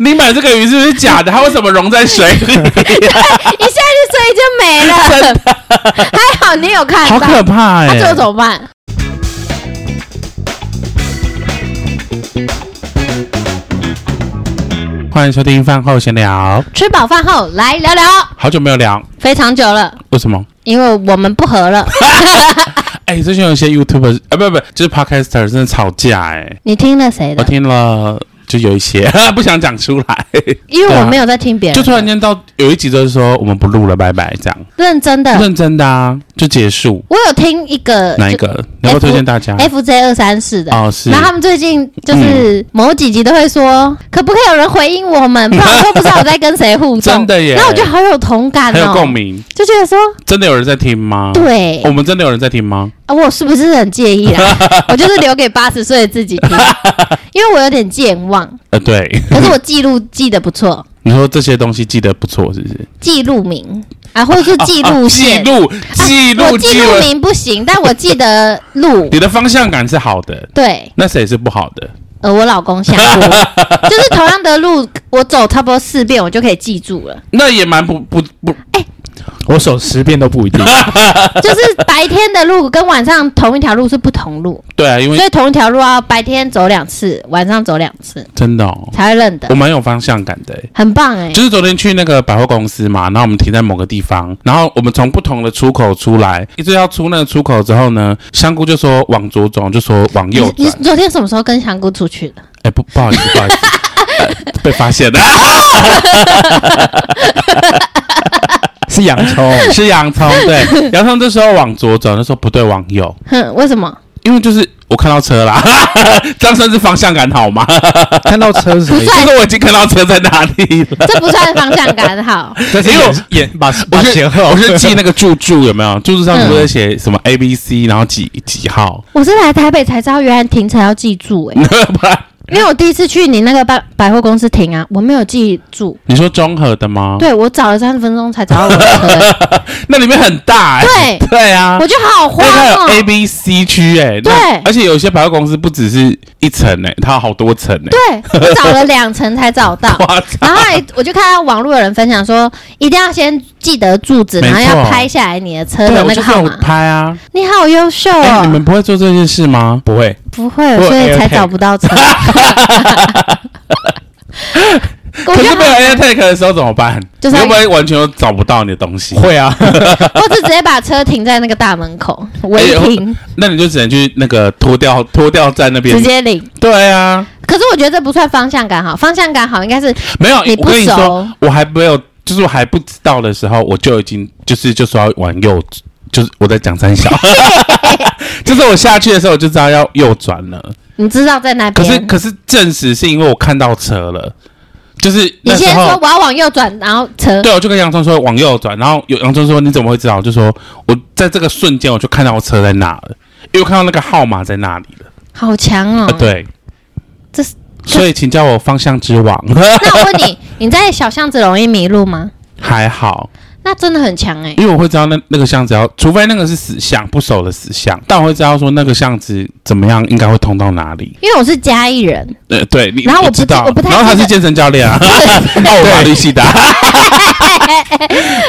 你买这个鱼是不是假的？它为什么溶在水里？一下去水就没了。真的，还好你有看到。好可怕哎！那最后怎么办？欢迎收听饭后闲聊，吃饱饭后来聊聊。好久没有聊，非常久了。为什么？因为我们不合了。哎、欸，最近有一些 YouTuber 啊，不不，就是 Podcaster 真的吵架哎、欸。你听了谁的？我听了。就有一些 不想讲出来，因为我没有在听别人、啊。就突然间到有一集就是说我们不录了，拜拜，这样。认真的，认真的啊，就结束。我有听一个哪一个？你要不要推荐大家？FJ 二三四的哦，是。然后他们最近就是某几集都会说，嗯、可不可以有人回应我们？不然我都不知道我在跟谁互动。真的耶！那我觉得好有同感哦，很有共鸣，就觉得说真的有人在听吗？对，我们真的有人在听吗？啊，我是不是很介意啊？我就是留给八十岁的自己听，因为我有点健忘。呃，对。可是我记录记得不错。你说这些东西记得不错，是不是？记录名啊，或者是记录线？记录记录记录名不行，但我记得路。你的方向感是好的，对。那谁是不好的？呃，我老公想过，就是同样的路，我走差不多四遍，我就可以记住了。那也蛮不不不，哎。我走十遍都不一定，就是白天的路跟晚上同一条路是不同路。对啊，因为所以同一条路要白天走两次，晚上走两次，真的哦，才会认得。我蛮有方向感的，很棒哎。就是昨天去那个百货公司嘛，然后我们停在某个地方，然后我们从不同的出口出来，一直要出那个出口之后呢，香菇就说往左走，就说往右转。你昨天什么时候跟香菇出去的？哎，不，不好意思，不好意思，被发现了。是洋葱，是洋葱。对，洋葱这时候往左走，那时候不对，往右。哼，为什么？因为就是我看到车啦，这样算是方向感好吗？看到车是什么意思？就是我已经看到车在哪里了。这不算方向感好，因为我眼把我是我是记那个注注有没有？注注上面不是写什么 A B C，然后几几号？我是来台北才知道，原来停车要记住哎。因为我第一次去你那个百百货公司停啊，我没有记住。你说中和的吗？对，我找了三十分钟才找到我的车。那里面很大哎。对对啊，我觉得好慌哦。它有 A、B、C 区哎。对，而且有些百货公司不只是一层哎，它有好多层哎。对，我找了两层才找到。然后还我就看到网络有人分享说，一定要先记得住址，然后要拍下来你的车的那个号码。拍啊！你好优秀啊！你们不会做这件事吗？不会，不会，所以才找不到车。可是没有 AirTag 的时候怎么办？就是会不会完全都找不到你的东西？会啊，或是直接把车停在那个大门口违停，那你就只能去那个拖掉拖掉在那边直接领。对啊，可是我觉得这不算方向感好，方向感好应该是没有。你不熟，我还没有，就是我还不知道的时候，我就已经就是就说要往右，就是我在讲三小，就是我下去的时候我就知道要右转了。你知道在哪边？可是可是证实是因为我看到车了，就是你先说我要往右转，然后车对，我就跟洋葱说往右转，然后有洋葱说你怎么会知道？就说我在这个瞬间我就看到车在那了，因为我看到那个号码在那里了。好强哦！呃、对，这是所以请叫我方向之王。那我问你，你在小巷子容易迷路吗？还好。那真的很强哎、欸，因为我会知道那那个巷子要，除非那个是死巷，不熟的死巷，但我会知道说那个巷子怎么样，应该会通到哪里。因为我是嘉义人，呃，对，你然后我不知道，我不太，然后他是健身教练啊，那 我法律系的，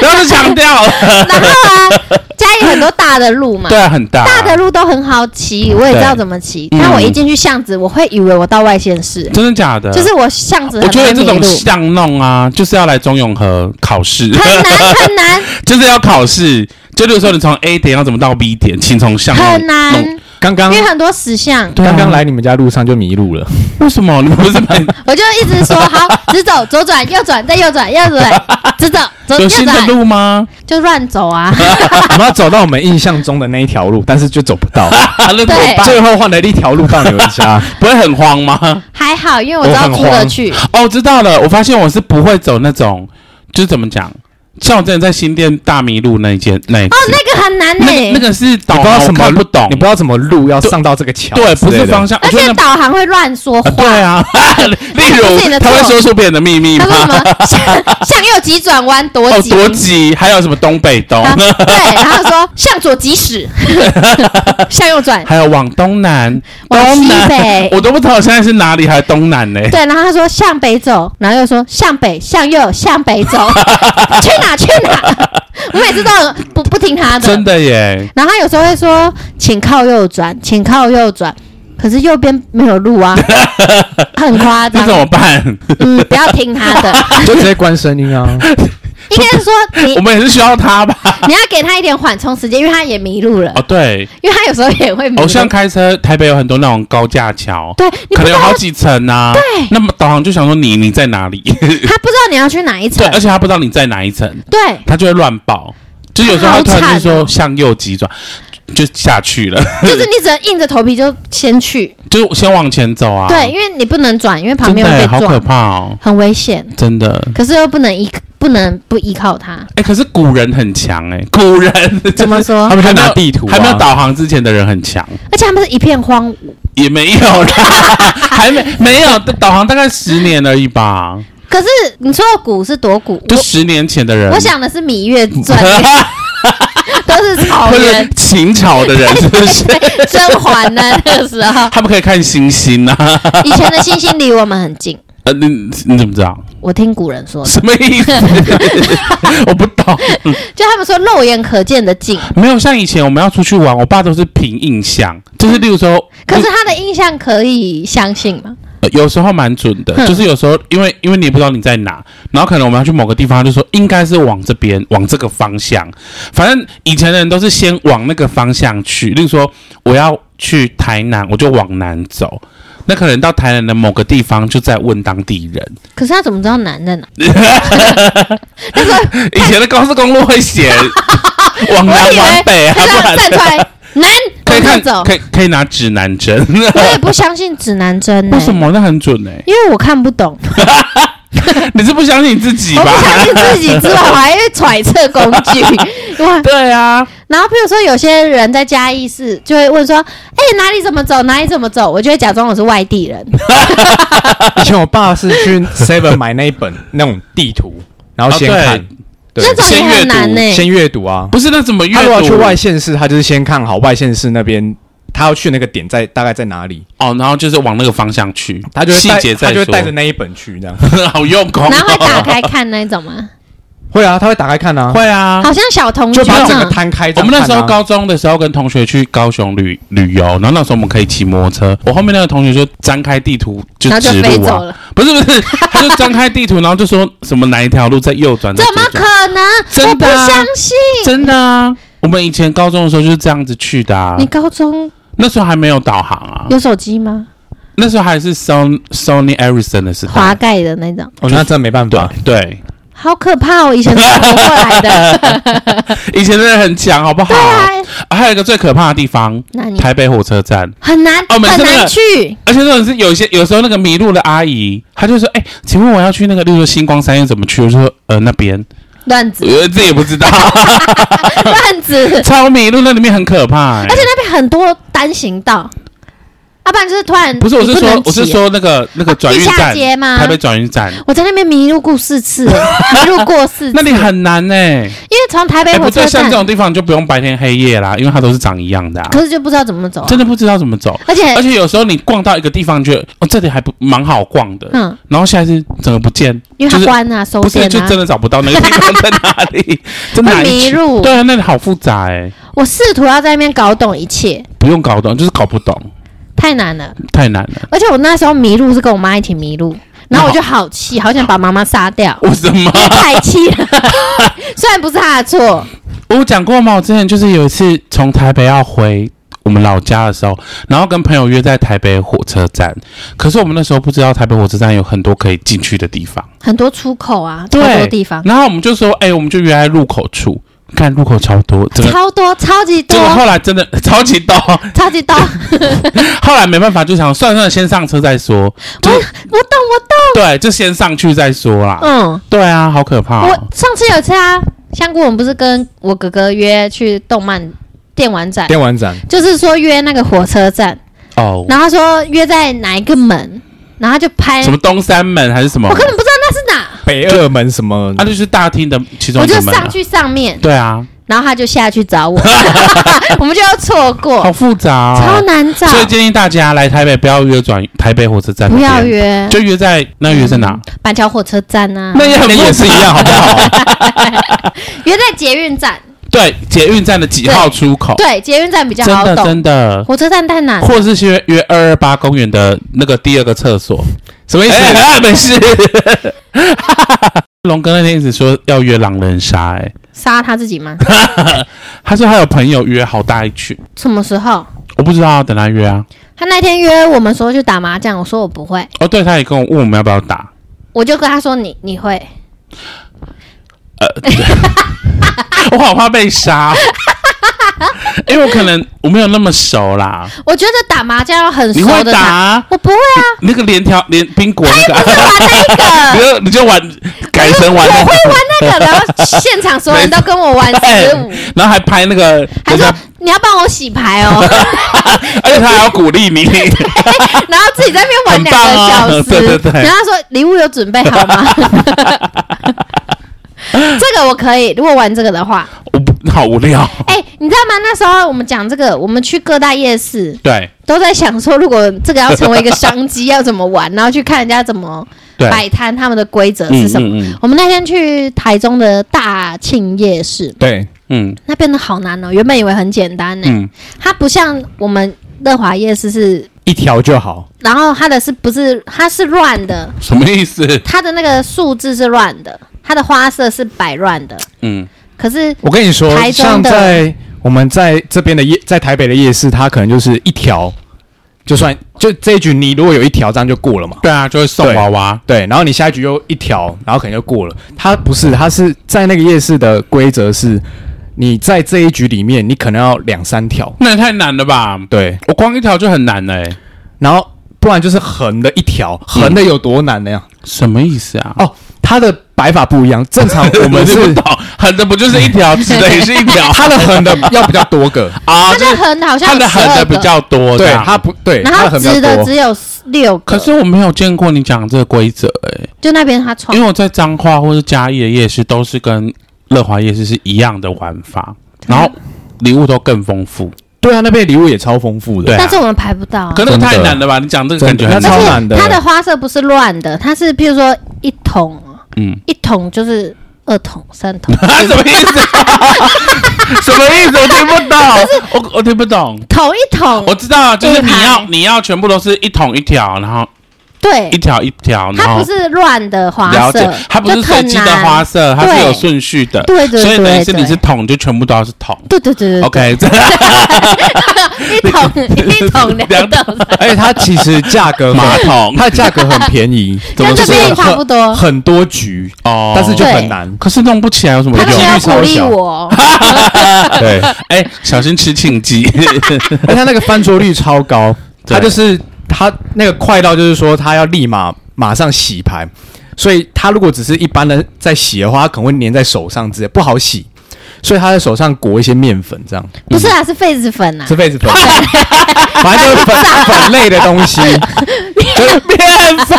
然后就强调，然后啊。嘉义很多大的路嘛，对啊，很大，大的路都很好骑，我也知道怎么骑。但我一进去巷子，我会以为我到外县市，真的假的？就是我巷子，我觉得这种巷弄啊，就是要来中永和考试，很难很难，就是要考试。就比如说你从 A 点要怎么到 B 点，请从巷弄很难。刚刚因为很多石像，刚刚来你们家路上就迷路了。为什么？你们不是 我就一直说好，直走，左转，右转，再右转，右转，直走，左转。有新的路吗？就乱走啊！我们要走到我们印象中的那一条路，但是就走不到。对，最后换了一条路到你们家，不会很慌吗？还好，因为我知道出得去。哦，知道了。我发现我是不会走那种，就是怎么讲，像我之前在新店大迷路那一间那一哦，那个很难呢、那个，那个是导不知道什么航我看不懂，你不知道怎么路要上到这个桥，对，不是方向，而且我觉得导航会乱说话。啊对啊，例如不是你的他会说出别人的秘密吗？他说什么？向 向右急转弯多哦，急、多急，还有什么东北东？啊对，然后说向左急驶，向右转。还有往东南、往西南。北我都不知道现在是哪里，还是东南呢？对，然后他说向北走，然后又说向北、向右、向北走，去 哪去哪？我每次都很不不听他的，真的耶！然后他有时候会说，请靠右转，请靠右转，可是右边没有路啊，很夸那张。怎么办？嗯，不要听他的，你 就直接关声音啊。应该是说你 我们也是需要他吧？你要给他一点缓冲时间，因为他也迷路了，哦，对，因为他有时候也会迷路。偶像开车，台北有很多那种高架桥，对，可能有好几层啊。对那么导航就想说你你在哪里？他不知道你要去哪一层对，，而且他不知道你在哪一层，对，他就会乱报。就有时候他突然就说哦向右急转，就下去了，就是你只能硬着头皮就先去，就先往前走啊。对，因为你不能转，因为旁真的耶好可边会被撞，怕哦，很危险。真的。可是又不能依，不能不依靠它。哎，可是古人很强哎，古人怎么说 他们就还没有拿地图啊还没有导航之前的人很强，而且他们是一片荒芜。也没有啦，还没没有导航大概十年而已吧，可是你说的古是多古？就十年前的人。我我想的是《芈月传》，都是草原。秦朝的人是不是？甄嬛呢？那个时候，他们可以看星星啊。以前的星星离我们很近。呃，你你怎么知道？我听古人说的，什么意思？我不懂。就他们说肉眼可见的近，没有像以前我们要出去玩，我爸都是凭印象，就是例如说，可是他的印象可以相信吗？呃有时候蛮准的，就是有时候因为因为你也不知道你在哪，然后可能我们要去某个地方，他就说应该是往这边，往这个方向。反正以前的人都是先往那个方向去，例如说我要去台南，我就往南走。那可能到台南的某个地方，就在问当地人。可是他怎么知道南在哪？以前的高速公路会写 往南往北啊，就这样不然站出来，南可以看走。可以可以拿指南针。我也不相信指南针呢、为什么？那很准呢、因为我看不懂，你是不相信你自己我不？相信自己之外，我还会揣测工具。对啊，然后，譬如说，有些人在嘉义市就会问说：“哎、哪里怎么走？哪里怎么走？”我就会假装我是外地人。以前我爸是去 Seven 买那一本那种地图，然后先哦看，对，那种也很难呢、先阅读啊。不是那怎么阅读？他如果要去外县市，他就是先看好外县市那边，他要去那个点在大概在哪里，哦，然后就是往那个方向去，他就会带细节再说。他就会带着那一本去这样。好用功、哦，然后会打开看那种吗？会啊，他会打开看啊，会啊。好像小童军就把整个啊。摊开。我们那时候高中的时候跟同学去高雄旅旅游，然后那时候我们可以骑摩托车，我后面那个同学就张开地图就然后就指路啊，飞走了，不是不是，他就张开地图，然后就说什么哪一条路在右转，在怎么左转可能？我不真的啊相信。真的啊，我们以前高中的时候就是这样子去的啊你。高中那时候还没有导航啊，有手机吗？那时候还是 Sony Sony Ericsson 的时滑代。盖的那种，我觉得真的没办法。对，好可怕哦！以前是怎么过来的？以前真的很强，好不好？对啊，啊还有一个最可怕的地方，台北火车站。很难很难去。而且这种是有一些有时候那个迷路的阿姨，她就说：“哎、请问我要去那个，例如说星光三院怎么去？”我就说：“呃，那边。乱子，呃，这也不知道，乱子，超迷路，那里面很可怕、欸。而且那边很多单行道，要不然就是突然不是，我是说，我是说那个那个转运站，台北转运站，我在那边迷路过四次，迷路过四次。那里很难呢、欸。因为从台北哎、不对，火车站，像这种地方就不用白天黑夜啦，因为它都是长一样的、啊，可是就不知道怎么走啊、真的不知道怎么走。而且而且有时候你逛到一个地方，觉得哦这里还不蛮好逛的，嗯，然后下一次整个不见，因为它就是关啊，收不是店啊。就真的找不到那个地方在哪里，真的迷路。对啊，那里好复杂哎、我试图要在那边搞懂一切，不用搞懂，就是搞不懂，太难了。太难了。而且我那时候迷路是跟我妈一起迷路，然后我就好气，好想把妈妈杀掉，为什么？太气了。虽然不是她的错，我有讲过吗？我之前就是有一次从台北要回我们老家的时候，然后跟朋友约在台北火车站，可是我们那时候不知道台北火车站有很多可以进去的地方，很多出口啊，超对多地方。然后我们就说，哎、我们就约在入口处。看路口超多，真的超多，超级多结，果后来真的 超级多，超级多。后来没办法，就想算算，先上车再说。我我懂我懂。对，就先上去再说啦。嗯，对啊，好可怕、我哦。上次有一次啊，香菇，我们不是跟我哥哥约去动漫电玩展，电玩展就是说约那个火车站，哦，然后他说约在哪一个门，然后他就拍，什么东三门还是什么？我根本不知道北二。门什么？啊，就是大厅的其中我一个门、啊。就上去上面，对啊，然后他就下去找我，我们就要错过，好复杂、哦，超难找，所以建议大家来台北不要约转台北火车站，不要，约，就约在那约在哪？板桥火车站啊，那也很也是一样，好不好？约在捷运站，对，捷运站的几号出口？对，捷运站比较真的好懂，真的，火车站太难了，或者是约约二二八公园的那个第二个厕所，什么意思？没事。龙哥那天一直说要约狼人杀、哎，杀他自己吗？他说他有朋友约好大一群，什么时候？我不知道，等他约啊。他那天约我们说去打麻将，我说我不会，哦，对，他也跟我问我们要不要打，我就跟他说你你会，呃，对。我好怕被杀，因为我可能我没有那么熟啦。我觉得打麻将要很你会熟的打，打啊？我不会啊，那个连条连宾果那个，玩那你个，就你就玩改成玩那我会个，玩那个，然后现场所有人都跟我玩十五，然后还拍那个，还说家你要帮我洗牌哦，而且他还要鼓励你，然后自己在那边玩两个小时，很棒啊对对对然后他说礼物有准备好吗？这个我可以，如果玩这个的话，我不好无聊。哎、你知道吗？那时候我们讲这个，我们去各大夜市对都在想说，如果这个要成为一个商机，要怎么玩，然后去看人家怎么，摆摊，他们的规则是什么。嗯嗯我们那天去台中的大庆夜市，对，嗯那边的好难哦。原本以为很简单呢，嗯，它不像我们乐华夜市是，一条就好。然后它的是不是它是乱的？什么意思？它的那个数字是乱的，它的花色是摆乱的。嗯，可是我跟你说，台中像在我们在这边的夜，在台北的夜市，它可能就是一条，就算就这一局你如果有一条，这样就过了嘛。对啊，就会送娃娃。对，然后你下一局又一条，然后可能就过了。它不是，它是在那个夜市的规则是，你在这一局里面，你可能要两三条。那也太难了吧？对，我光一条就很难嘞、然后不然就是横的一条，横的有多难呢？呀、什么意思啊？哦，它的摆法不一样。正常 我们是横的不就是一条，直的也是一条。它的横的 要比较多个，啊，它的横的好像它的有12个横的比较多，对这样它不对，然后它的横直的。只有六个。可是我没有见过你讲这个规则哎，就那边他创因为我在彰化或是嘉义的夜市都是跟乐华夜市是一样的玩法，然后礼物都更丰富。对啊，那边礼物也超丰富的。对啊但是我们排不到啊。可那个太难了吧？你讲这个感觉很真的那超难。难的它的花色不是乱的，它是譬如说一桶，嗯，一桶就是二桶、三桶，什么意思？什么意思？我听不懂。我我听不懂。桶一桶我，知道，就是你要你要全部都是一桶一条，然后对。一，条一条，它不是乱的花了解色，，它不是随机的花色，它是有顺序的。对对所以等于是你是桶，就全部都要是桶。对对对对对。OK，这 一桶 一桶两两桶，而且它其实价格很马桶。它的价格很便宜，怎么就是跟这边也差不多。很多局，哦，但是就很难。可是弄不起来有什么他用？们？要鼓励几率超小我，对，哎，小心吃庆记。而且它那个翻桌率超高，对。它就是它那个快到就是说他要立马马上洗牌，所以他如果只是一般的在洗的话，它可能会粘在手上之类，不好洗。所以他在手上裹一些面粉，这样。不是啊，是痱子粉啊。是，痱子粉，反正就是粉粉类的东西，就 是面粉。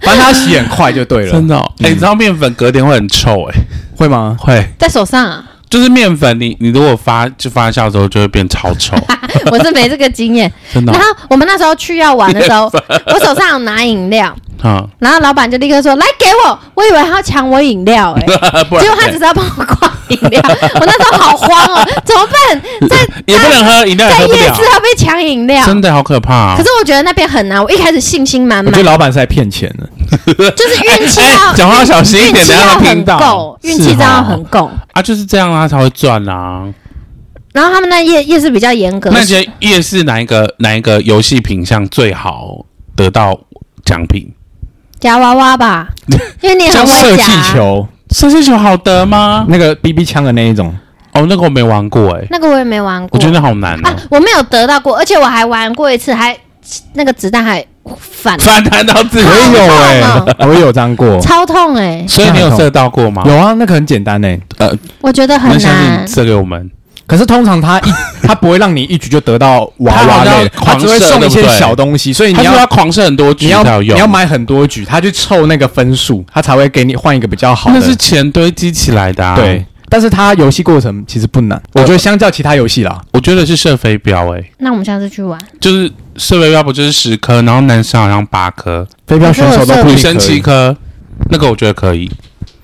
反正他洗很快就对了，真的哦，哎，你知道面粉隔天会很臭哎，会吗？会，在手上啊，就是面粉，你你如果发就发酵之后就会变超臭，我是没这个经验。真的哦然后我们那时候去要玩的时候，我手上有拿饮料，啊，然后老板就立刻说：“来给我！”我以为他要抢我饮料、欸，哎，结果他只是要帮我挂饮料。我那时候好慌哦，怎么办？在也不能喝饮料，在夜市，要被抢饮料，真的好可怕啊可！是我觉得那边很难，我一开始信心满满我觉得，老板是在骗钱的。就是运气哎要讲话小心一点运气等下要很他听到够，运气真的很够。啊，就是这样啊，他才会赚啊。然后他们那夜夜市比较严格，那些夜市哪一个哪一个游戏品相最好得到奖品？夹娃娃吧，因为你很会像射气，球，射气球好得吗？那个 BB 枪的那一种。哦，那个我没玩过哎，那个我也没玩过，我觉得好难啊。我没有得到过，而且我还玩过一次，还那个子弹还反反弹到自己。我也有哎，我也有张过，超痛哎。所以你有射到过吗？有啊，那个很简单哎。呃，我觉得很难。射给我们。可是通常他一 他不会让你一局就得到娃娃类，他只会送一些小东西，所以你要狂射很多局，你要你要买很多局，他去凑那个分数，他才会给你换一个比较好的。那是钱堆积起来的，啊。对。但是它游戏过程其实不难，我觉得相较其他游戏啦，我觉得是射飞镖诶。那我们下次去玩，就是射飞镖不就是十颗，然后男生好像八颗，飞镖选手都女生七颗，那个我觉得可以。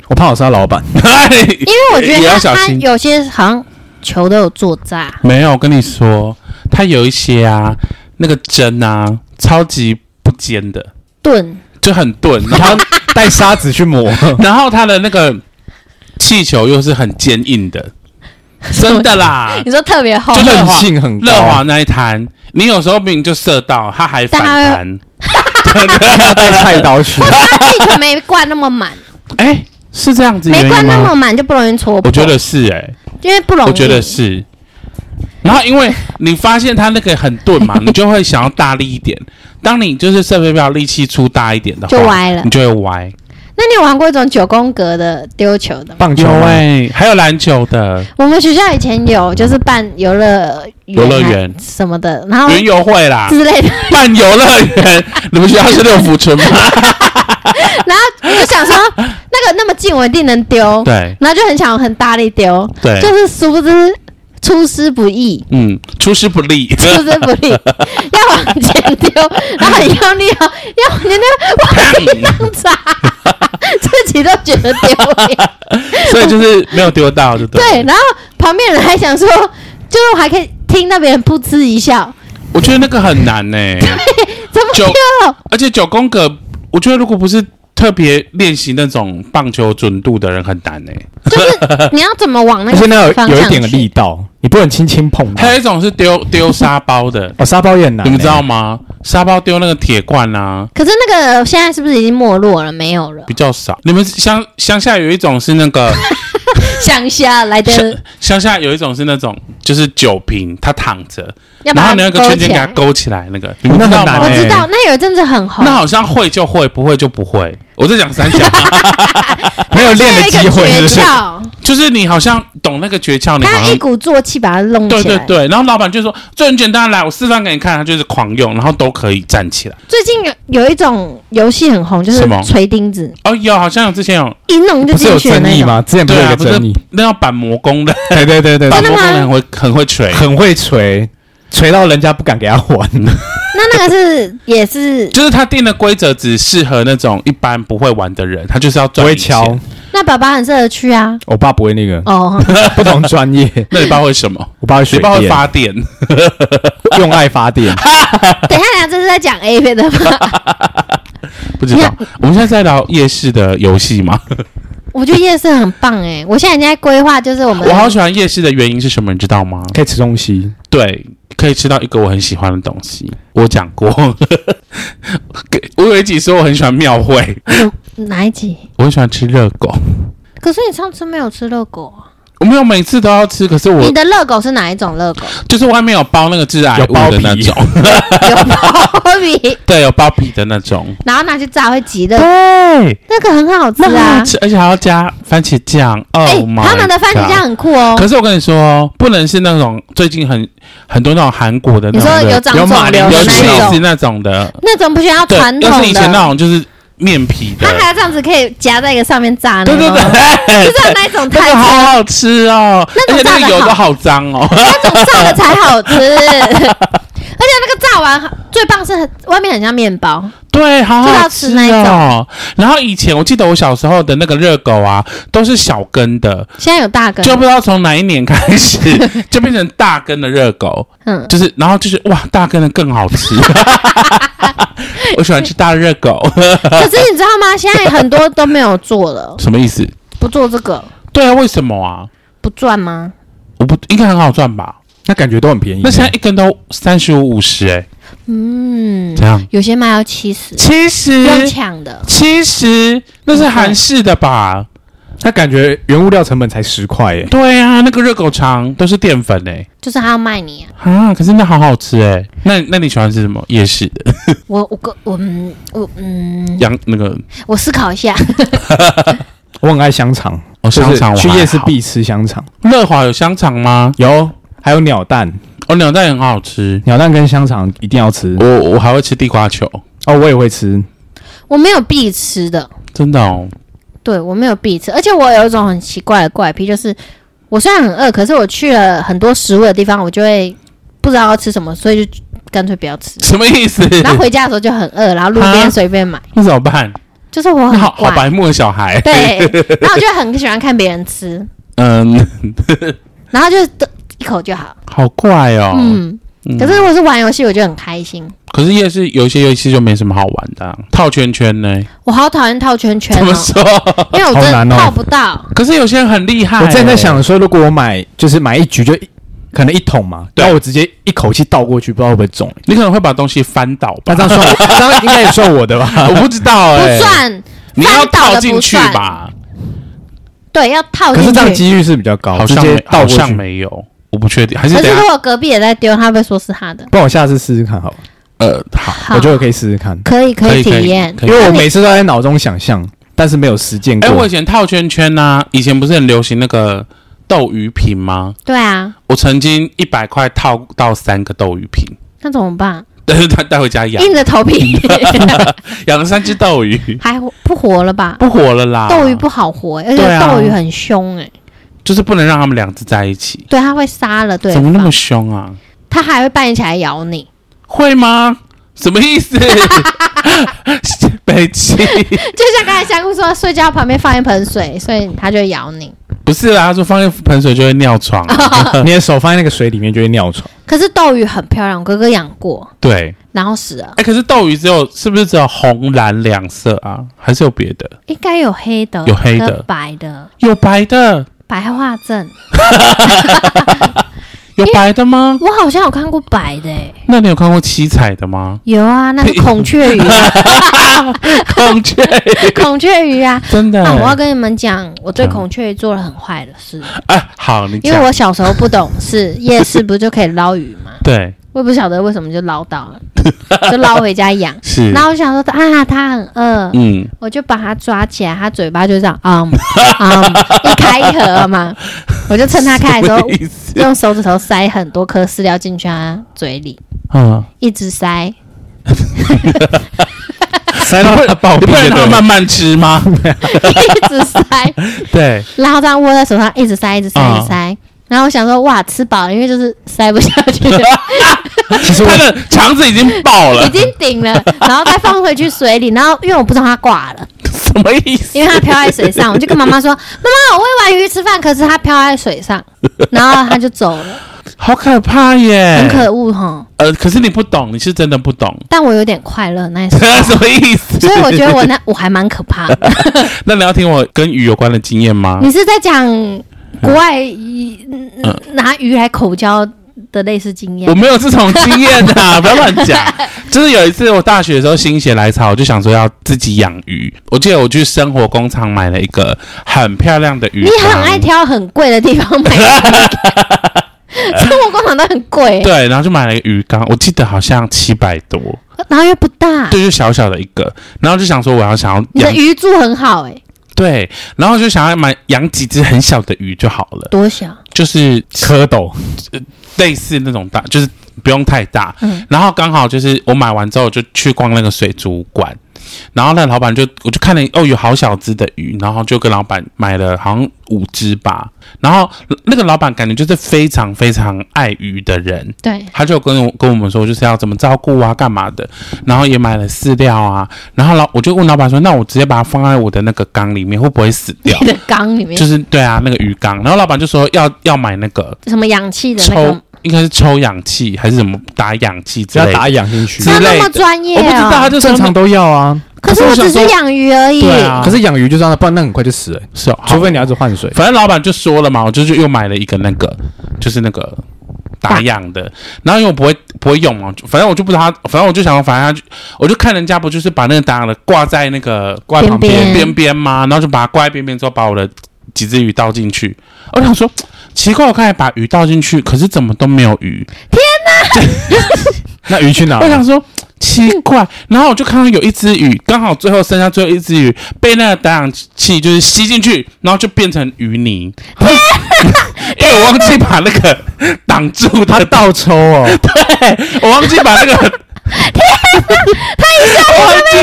我怕我是他老板，因为我觉得他有些好像球都有做炸。没有，我跟你说，它有一些啊，那个针啊，超级不尖的，钝，就很钝，然后带沙子去磨，然后它的那个。气球又是很坚硬的，真的啦！你说特别厚，韧性很高。乐华那一弹，你有时候明明就射到，它还反弹。要带菜刀去，它气球没灌那么满。哎，是这样子，没灌那么满就不容易戳破。我觉得是哎，因为不容易。我觉得是。然后因为你发现它那个很钝嘛，你就会想要大力一点。当你就是射飞镖力气出大一点的话，就歪了，你就会歪。那你有玩过一种九宫格的丢球的吗？棒球哎，还有篮球的。我们学校以前有，就是办游乐游乐园什么的，然后园游会啦之类的。办游乐园，你们学校是六福村吗？然后我就想说，那个那么近，我一定能丢。对。然后就很想很大力丢。对。就是殊不知。出师不易，嗯，出师不利，出师不利，要往前丢，然后很用力，要往前丢，往前砸，自己都觉得丢脸，所以就是没有丢到，就对。对，然后旁边人还想说，就还可以听那边人噗嗤一笑。我觉得那个很难呢，对，怎么丢？而且九宫格，我觉得如果不是。特别练习那种棒球准度的人很难呢，就是你要怎么往那个，而且那有有一点的力道，你不能轻轻碰它。还有一种是丢丢沙包的，哦，沙包也很难，你们知道吗？沙包丢那个铁罐啊。可是那个现在是不是已经没落了？没有了，比较少。你们乡乡下有一种是那个。乡下来的乡下有一种是那种，就是酒瓶，它躺着，然后你那个圈圈给它勾起来，那个你们知道吗？我知道，那有一阵子很红。那好像会就会，不会就不会。我在讲三小，没有练的机会，诀窍就是你好像懂那个诀窍，你好像一鼓作气把它弄起来。对对对，然后老板就说：“这很简单，来，我示范给你看。”他就是狂用，然后都可以站起来。最近有有一种游戏很红，就是锤钉子。哦，有，好像有之前有一弄就进去那种吗？之前不是有个争议，那要板模工的。对对对对，板模工的很会很会锤，很会锤。锤到人家不敢给他玩，那那个是也是，就是他定的规则只适合那种一般不会玩的人，他就是要专敲。那爸爸很适合去啊，我爸不会那个哦，不同专业。那你爸会什么？我爸会水电，会发电，用爱发电。等一下，等下，这是在讲 A 片的吗？不知道，我们现在在聊夜市的游戏吗？我觉得夜市很棒哎，我现在已经在规划，就是我们。我好喜欢夜市的原因是什么？你知道吗？可以吃东西，对。可以吃到一个我很喜欢的东西，我讲过。我有一集说我很喜欢庙会，哪一集？我很喜欢吃热狗。可是你上次没有吃热狗啊？我没有每次都要吃，可是我你的热狗是哪一种热狗？就是外面有包那个致癌物的那种，有包皮，对，有包皮的那种，然后拿去炸会急的，对，那个很好吃啊，吃而且还要加番茄酱。哦，他们的番茄酱很酷哦。可是我跟你说，不能是那种最近很很多那种韩国的，你说有长肿瘤的那种，那种？的，那种不需要传统的，要是以前那种就是。面皮的，它还要这样子可以夹在一个上面炸，对对对，就是那种 太好好吃哦，那种炸的油都好。脏哦，那种炸的才好吃，而且那个炸完最棒是外面很像面包，对，好好吃那种。然后以前我记得我小时候的那个热狗啊，都是小根的，现在有大根，就不知道从哪一年开始 就变成大根的热狗，嗯，就是然后就是哇，大根的更好吃。我喜欢吃大热狗，可是你知道吗？现在很多都没有做了。什么意思？不做这个？对啊，为什么啊？不赚吗？我不应该很好赚吧？那感觉都很便宜。那现在一根都三十五、五十，哎，嗯，这样有些卖到七十，七十，用抢的，七十，那是韩式的吧？他感觉原物料成本才十块耶。对啊，那个热狗肠都是淀粉哎。就是他要卖你啊，啊，可是那好好吃哎。那那你喜欢吃什么？夜市的？我我个我嗯我嗯，羊那个，我思考一下。我很爱香肠，哦，香肠去夜市必吃香肠。乐华有香肠吗？有，还有鸟蛋。哦，鸟蛋也很好吃，鸟蛋跟香肠一定要吃。我我还会吃地瓜球。哦，我也会吃。我没有必吃的，真的哦。对，我没有必吃，而且我有一种很奇怪的怪癖，就是我虽然很饿，可是我去了很多食物的地方，我就会不知道要吃什么，所以就干脆不要吃。什么意思？然后回家的时候就很饿，然后路边 随便买。那怎么办？就是我很好好白目的小孩。对，然后我就很喜欢看别人吃。嗯。然后就一口就好。好怪哦。嗯。可是如果是玩游戏，我就很开心。可是夜市有一些游戏就没什么好玩的，啊，套圈圈呢？我好讨厌套圈圈，哦，怎么说？因为我真的套不到。哦，可是有些人很厉害，欸。我正在想说，如果我买就是买一局就一可能一桶嘛，然后我直接一口气倒过去，不知道会不会中？你可能会把东西翻倒吧？那这样算我，这样应该也算我的吧？我不知道哎，欸，不算，你要倒进去吧？对，要套进去。可是这样几率是比较高，好像好像没有，我不确定。还是可是如果隔壁也在丢，他会说是他的。不然我下次试试看，好吧？呃，好，我觉得可以试试看，可以可以体验，因为我每次都在脑中想象，但是没有实践过。哎，我以前套圈圈呢，以前不是很流行那个斗鱼瓶吗？对啊，我曾经一百块套到三个斗鱼瓶，那怎么办？但是他带回家养，硬着头皮 养了三只斗鱼，还不活了吧？不活了啦，斗鱼不好活，而且斗鱼很凶哎，就是不能让他们两只在一起，对，他会杀了，对，怎么那么凶啊？他还会半夜起来咬你。会吗？什么意思？北七，就像刚才香菇说，睡觉旁边放一盆水，所以它就会咬你。不是啦，他说放一盆水就会尿床，你的手放在那个水里面就会尿床。可是斗鱼很漂亮，我哥哥养过。对，然后死了。哎、欸，可是斗鱼只有是不是只有红蓝两色啊？还是有别的？应该有黑的，有黑的，白的，有白的，白化症。有白的吗？我好像有看过白的诶。那你有看过七彩的吗？有啊，那是孔雀鱼啊。孔雀鱼，孔雀鱼啊，真的。那我要跟你们讲，我对孔雀鱼做了很坏的事。哎，好，你讲。因为我小时候不懂事，夜市不就可以捞鱼吗？对。我也不晓得为什么就捞到了，就捞回家养。是。然后我想说啊，它很饿，嗯，我就把它抓起来，它嘴巴就这样，嗯 嗯，一开一合嘛，我就趁它开的时候，用手指头塞很多颗饲料进去它嘴里，嗯，一直塞，塞到会爆，你不能让它慢慢吃吗？一直塞，对，然后这样握在手上，一直塞，一直塞，一直塞。然后我想说，哇，吃饱了，因为就是塞不下去了。其实他的肠子已经爆了，已经顶了，然后再放回去水里。然后因为我不知道它挂了，什么意思？因为它漂在水上，我就跟妈妈说：“ 妈妈，我喂完鱼吃饭，可是它漂在水上。”然后它就走了，好可怕耶，很可恶哈。呃，可是你不懂，你是真的不懂。但我有点快乐，那是 什么意思？所以我觉得我那我还蛮可怕的。那你要听我跟鱼有关的经验吗？你是在讲？国外拿鱼来口交的类似经验，我没有这种经验的，不要乱讲。就是有一次我大学的时候心血来潮，我就想说要自己养鱼。我记得我去生活工厂买了一个很漂亮的鱼，你很爱挑很贵的地方买。生活工厂都很贵，对，然后就买了一个鱼缸，我记得好像七百多，然后又不大，对，就小小的一个，然后就想说我要想要养，你的鱼住很好哎、欸。对，然后就想要买养几只很小的鱼就好了。多小？就是蝌蚪，呃，类似那种大，就是不用太大。嗯。然后刚好就是我买完之后就去逛那个水族馆。然后那老板就，我就看了哦，有好小只的鱼，然后就跟老板买了好像五只吧。然后那个老板感觉就是非常非常爱鱼的人，对，他就跟我跟我们说就是要怎么照顾啊，干嘛的。然后也买了饲料啊。然后老我就问老板说，那我直接把它放在我的那个缸里面会不会死掉？你的缸里面就是对啊，那个鱼缸。然后老板就说要要买那个什么氧气的那个。应该是抽氧气还是什么打氧气之类的？要打氧进去之类的。那么专业、哦、我不知道，他就正常都要啊。可是我只是养鱼而已。对啊。可是养鱼就这样，不然那很快就死了。是哦，除非你要一直换水。反正老板就说了嘛，我就又买了一个那个，就是那个打氧的。然后因为我不会不会用嘛，反正我就不知道他，反正我就想，反正他就我就看人家不就是把那个打氧的挂在那个挂旁边边边吗？然后就把它挂在边边之后，把我的。几只鱼倒进去。我想说，奇怪，我刚才把鱼倒进去，可是怎么都没有鱼？天哪！那鱼去哪？我想说奇怪，然后我就看到有一只鱼，刚好最后剩下最后一只鱼被那个打氧气就是吸进去，然后就变成鱼泥。因为我忘记把那个挡住它倒抽哦。对，我忘记把那个。天哪！他一下我忘记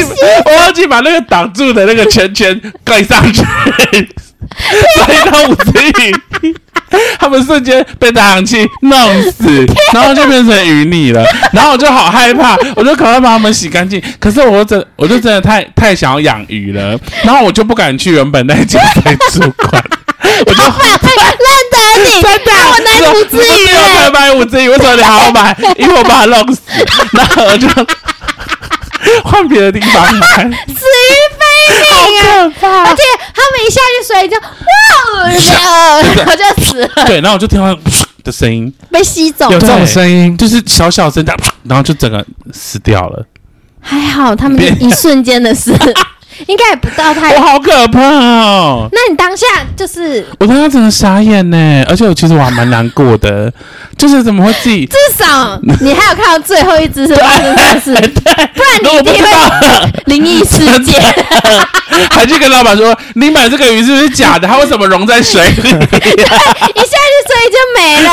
我忘记把那个挡住的那个圈圈盖上去，所以那五只鱼，他们瞬间被打氧气弄死，然后就变成淤泥了。然后我就好害怕，我就赶快把它们洗干净。可是我真，我就真的太太想要养鱼了，然后我就不敢去原本那间水族馆。我就认得你，真的，我买五只鱼，我才买五只鱼，为什么你还要买？因为我把它弄死，然后我就 换别的地方买。死于非命啊！可怕！而且他们一下去水就哇，然后 就死了。对，然后我就听到 的声音，被吸走，有这种声音，就是小小声的，然后就整个死掉了。还好，他们一瞬间的事。应该也不到太，我好可怕哦！那你当下就是，我当下真的傻眼呢，而且我其实我还蛮难过的，就是怎么会自己？至少你还有看到最后一只是发生什么事，不然你一定会灵异事件。还去跟老板说，你买这个鱼是不是假的？它为什么溶在水里？对，一下去水就没了。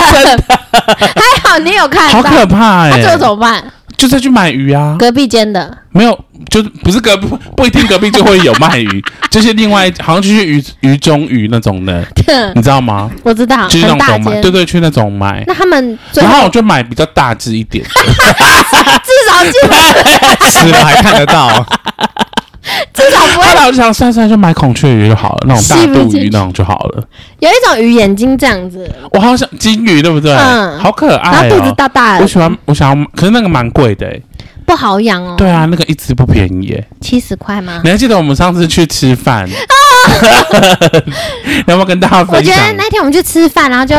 还好你有看到，好可怕哎！那最后怎么办？就再去买鱼啊！隔壁间的没有，就不是隔壁，不一定隔壁就会有卖鱼，就是另外好像就是鱼鱼中鱼那种的，你知道吗？我知道，就是那种买，对对，去那种买。那他们然后我就买比较大只一点的，至少就死了还看得到。至少不会。后来我想算算，就买孔雀鱼就好了，那种大肚鱼那种就好了。有一种鱼眼睛这样子，我好想金鱼，对不对？嗯，好可爱。然后肚子大大的。我喜欢，我想要，可是那个蛮贵的哎，不好养哦。对啊，那个一只不便宜哎，七十块吗？你还记得我们上次去吃饭？要不要跟大家分享？我觉得那天我们去吃饭，然后就。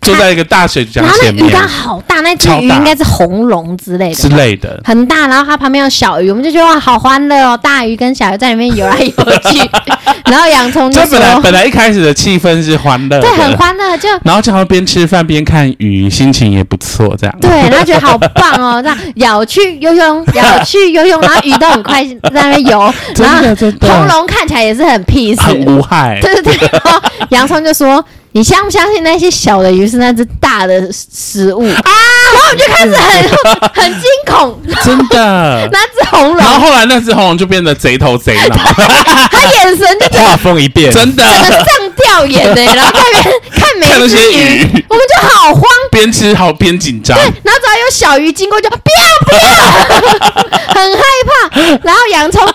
坐在一个大水缸前面，然后那鱼缸好大，那只鱼应该是红龙之类的之类的，很大。然后它旁边有小鱼，我们就觉得哇，好欢乐哦！大鱼跟小鱼在里面游来游去。然后洋葱就本来本来一开始的气氛是欢乐，对，很欢乐。就然后就好像边吃饭边看鱼，心情也不错，这样。对，然后觉得好棒哦，这样咬去游泳，咬去游泳，然后鱼都很快在那边游。真的真的。红龙看起来也是很 peace，很无害。对对对。然后洋葱就说。你相不相信那些小的鱼是那只大的食物啊？然后我就开始很 很惊恐，真的。那只红龙，然后后来那只红龙就变得贼头贼脑，他眼神就画风一变，真的上吊眼的，然后在那边看每只鱼，我们就好慌，边吃好边紧张。对，然后只要有小鱼经过就不要不要，很害怕。然后洋葱。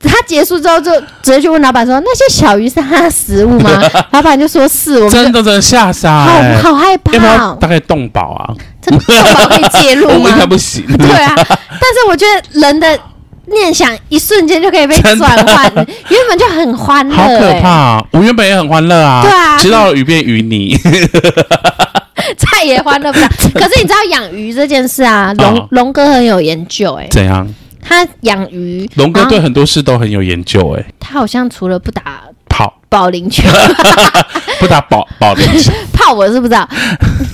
他结束之后就直接去问老板说：“那些小鱼是他的食物吗？” 老板就说是。我们真的真的吓傻，好好害怕。要不要大概动保啊？这动保可以介入吗？应该不行。对啊，但是我觉得人的念想一瞬间就可以被转换，原本就很欢乐。好可怕！我原本也很欢乐啊。对啊，吃到鱼变鱼泥，再也欢乐不了。可是你知道养鱼这件事啊？龙龙哥很有研究哎。怎样？他养鱼，龙哥对很多事都很有研究哎。他好像除了不打跑保龄球，不打保保龄球泡，我是不知道。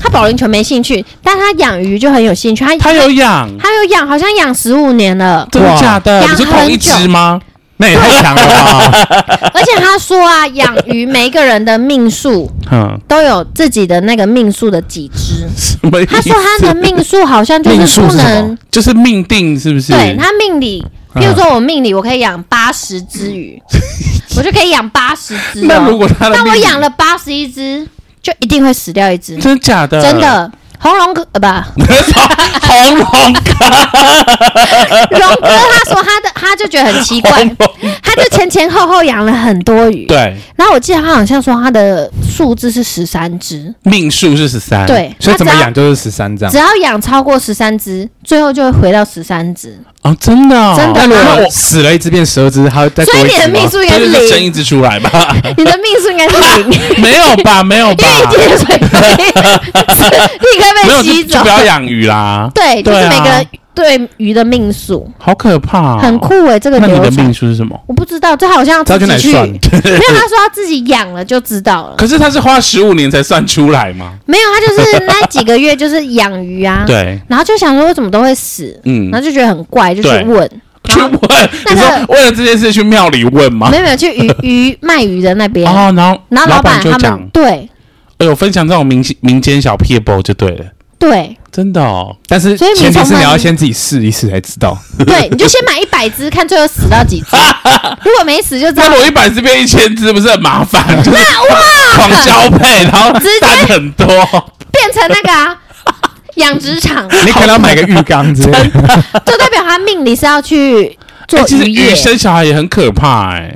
他保龄球没兴趣，但他养鱼就很有兴趣。他他有养，他有养，好像养十五年了。真的假的？养是同一只吗？那也太强了吧！而且他说啊，养鱼每一个人的命数，嗯，都有自己的那个命数的几只。什么意思？他说他的命数好像就是不能，就是命定，是不是？对，他命里，譬如说我命里我可以养八十只鱼，我就可以养八十只。那如果他的，那我养了八十一只，就一定会死掉一只。真的假的？真的。红龙哥呃不，红龙哥，龙哥他说他的他就觉得很奇怪，他就前前后后养了很多鱼，对。然后我记得他好像说他的数字是十三只，命数是十三，对。所以怎么养就是十三这样，只要养超过十三只，最后就会回到十三只。啊，真的，真的。那如果死了一只变十二只，还会再多一只吗？所以你的命数 应该是零，生一只出来吧？你的命数应该是零，没有吧？没有吧？因为接水，立刻被吸走，就不要养鱼啦。对，就是每个人对鱼的命数，好可怕，很酷诶。这个那你的命数是什么？我不知道，这好像自己去，算 没有他说他自己养了就知道了。可是他是花十五年才算出来吗？没有，他就是那几个月就是养鱼啊，对，然后就想说为什么都会死，嗯，然后就觉得很怪，就去问，去问，那个为了这件事去庙里问吗？没有没有，去鱼鱼卖鱼的那边哦，然后然后老板他们对，哎呦，分享这种民民间小撇步就对了。对，真的哦。但是前提是你要先自己试一试才知道。对，你就先买一百只，看最后死到几只。如果没死就知道。那我一百只变一千只，不是很麻烦？就是哇，狂交配，然后直接很多，变成那个啊养殖场。你可能要买个浴缸之类的，就代表他命里是要去做。其实鱼生小孩也很可怕哎。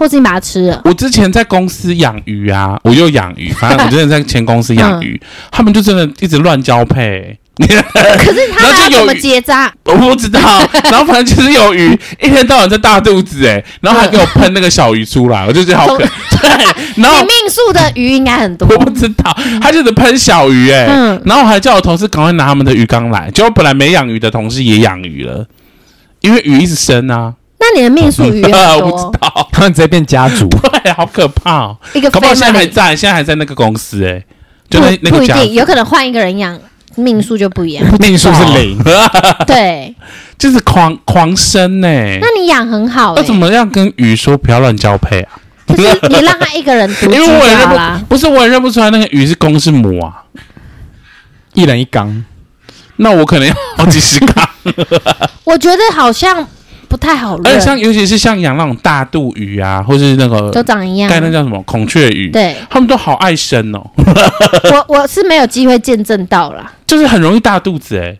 或者你把它吃了。我之前在公司养鱼啊，我又养鱼，反正我之前在前公司养鱼，嗯、他们就真的一直乱交配。可是他们有怎么结扎？我不知道。然后反正就是有鱼，一天到晚在大肚子哎，然后还给我喷那个小鱼出来，我就觉得好可。对，然后你命数的鱼应该很多。我不知道，他就是喷小鱼哎，嗯、然后还叫我同事赶快拿他们的鱼缸来，结果本来没养鱼的同事也养鱼了，因为鱼一直生啊。那你的命数鱼很多，我不知道，他们直接变家族，对，好可怕哦。一个，可不现在还在，现在还在那个公司哎，就那那个不一定，有可能换一个人养，命数就不一样，命数是零，对，就是狂狂生呢。那你养很好，那怎么样跟鱼说不要乱交配啊？就是你让他一个人。不是，我也认不出来那个鱼是公是母啊，一人一缸，那我可能要好几十缸。我觉得好像。不太好认，而且像尤其是像养那种大肚鱼啊，或是那个都长一样，盖那叫什么孔雀鱼，对，他们都好爱生哦。我我是没有机会见证到啦，就是很容易大肚子哎，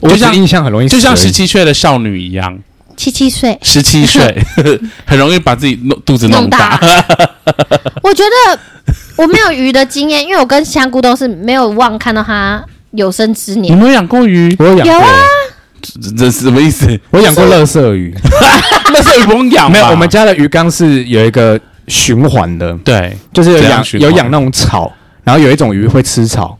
我就像印象很容易，就像十七岁的少女一样，七七岁，十七岁 很容易把自己弄肚子弄大。我觉得我没有鱼的经验，因为我跟香菇都是没有望看到它有生之年。你没有养过鱼？我有养过。这是什么意思？我养过乐色鱼，乐色鱼不用养。没有，我们家的鱼缸是有一个循环的，对，就是有养有养那种草，然后有一种鱼会吃草。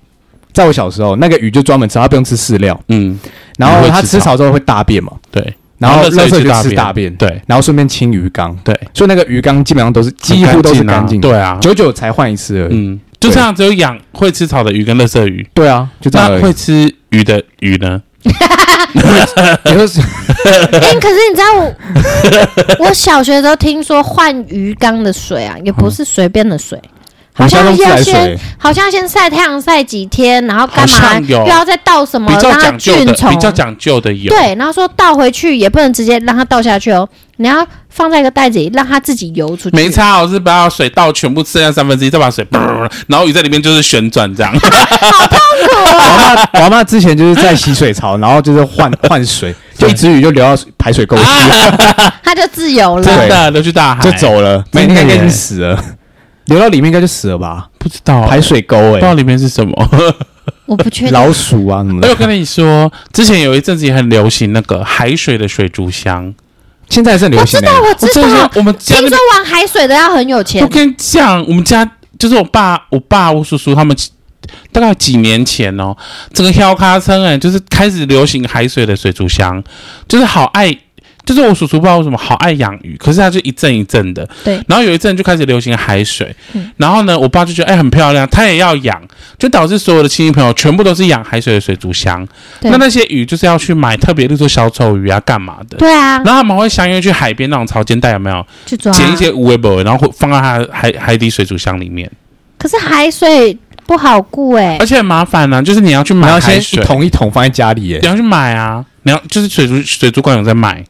在我小时候，那个鱼就专门吃，它不用吃饲料。嗯，然后它吃草之后会大便嘛？对，然后垃圾就吃大便，对，然后顺便清鱼缸，对，所以那个鱼缸基本上都是几乎都是干净，对啊，久久才换一次而已。嗯，就这样，只有养会吃草的鱼跟垃圾鱼。对啊，就这样。那会吃鱼的鱼呢？哎，可是你知道我，我小学的时候听说换鱼缸的水啊，也不是随便的水，好像要先，好像先晒太阳晒几天，然后干嘛又要再倒什么，让它菌虫比较讲究的有，对，然后说倒回去也不能直接让它倒下去哦，你要。放在一个袋子里，让它自己游出去。没差，我是把水倒全部剩下三分之一，再把水，然后鱼在里面就是旋转这样。好痛苦啊！我妈，我妈之前就是在洗水槽，然后就是换 换水，就一只鱼就流到排水沟去，它就自由了，真的流去大海就走了，没那个应该死了，流到里面应该就死了吧？不知道排水沟哎，不知道里面是什么，我不确定。老鼠啊什么的。我跟你说，之前有一阵子也很流行那个海水的水族箱。现在是流行的。我知道，我知道。我们听说玩海水的要很有钱。我跟你讲，我们家就是我爸、我爸、我叔叔他们，大概几年前哦，整个小咖村哎，就是开始流行海水的水族箱，就是好爱。就是我叔叔不知道为什么好爱养鱼，可是他就一阵一阵的。对。然后有一阵就开始流行海水，嗯、然后呢，我爸就觉得哎很漂亮，他也要养，就导致所有的亲戚朋友全部都是养海水的水族箱。对那那些鱼就是要去买特别，例如说小丑鱼啊，干嘛的？对啊。然后他们会相约去海边那种潮间带有没有？去抓。捡一些乌龟宝，然后会放在他海海底水族箱里面。可是海水不好顾哎、欸，而且很麻烦呢、啊，就是你要去买海水，一桶一桶放在家里耶，你要去买啊，你要就是水族水族馆有在卖。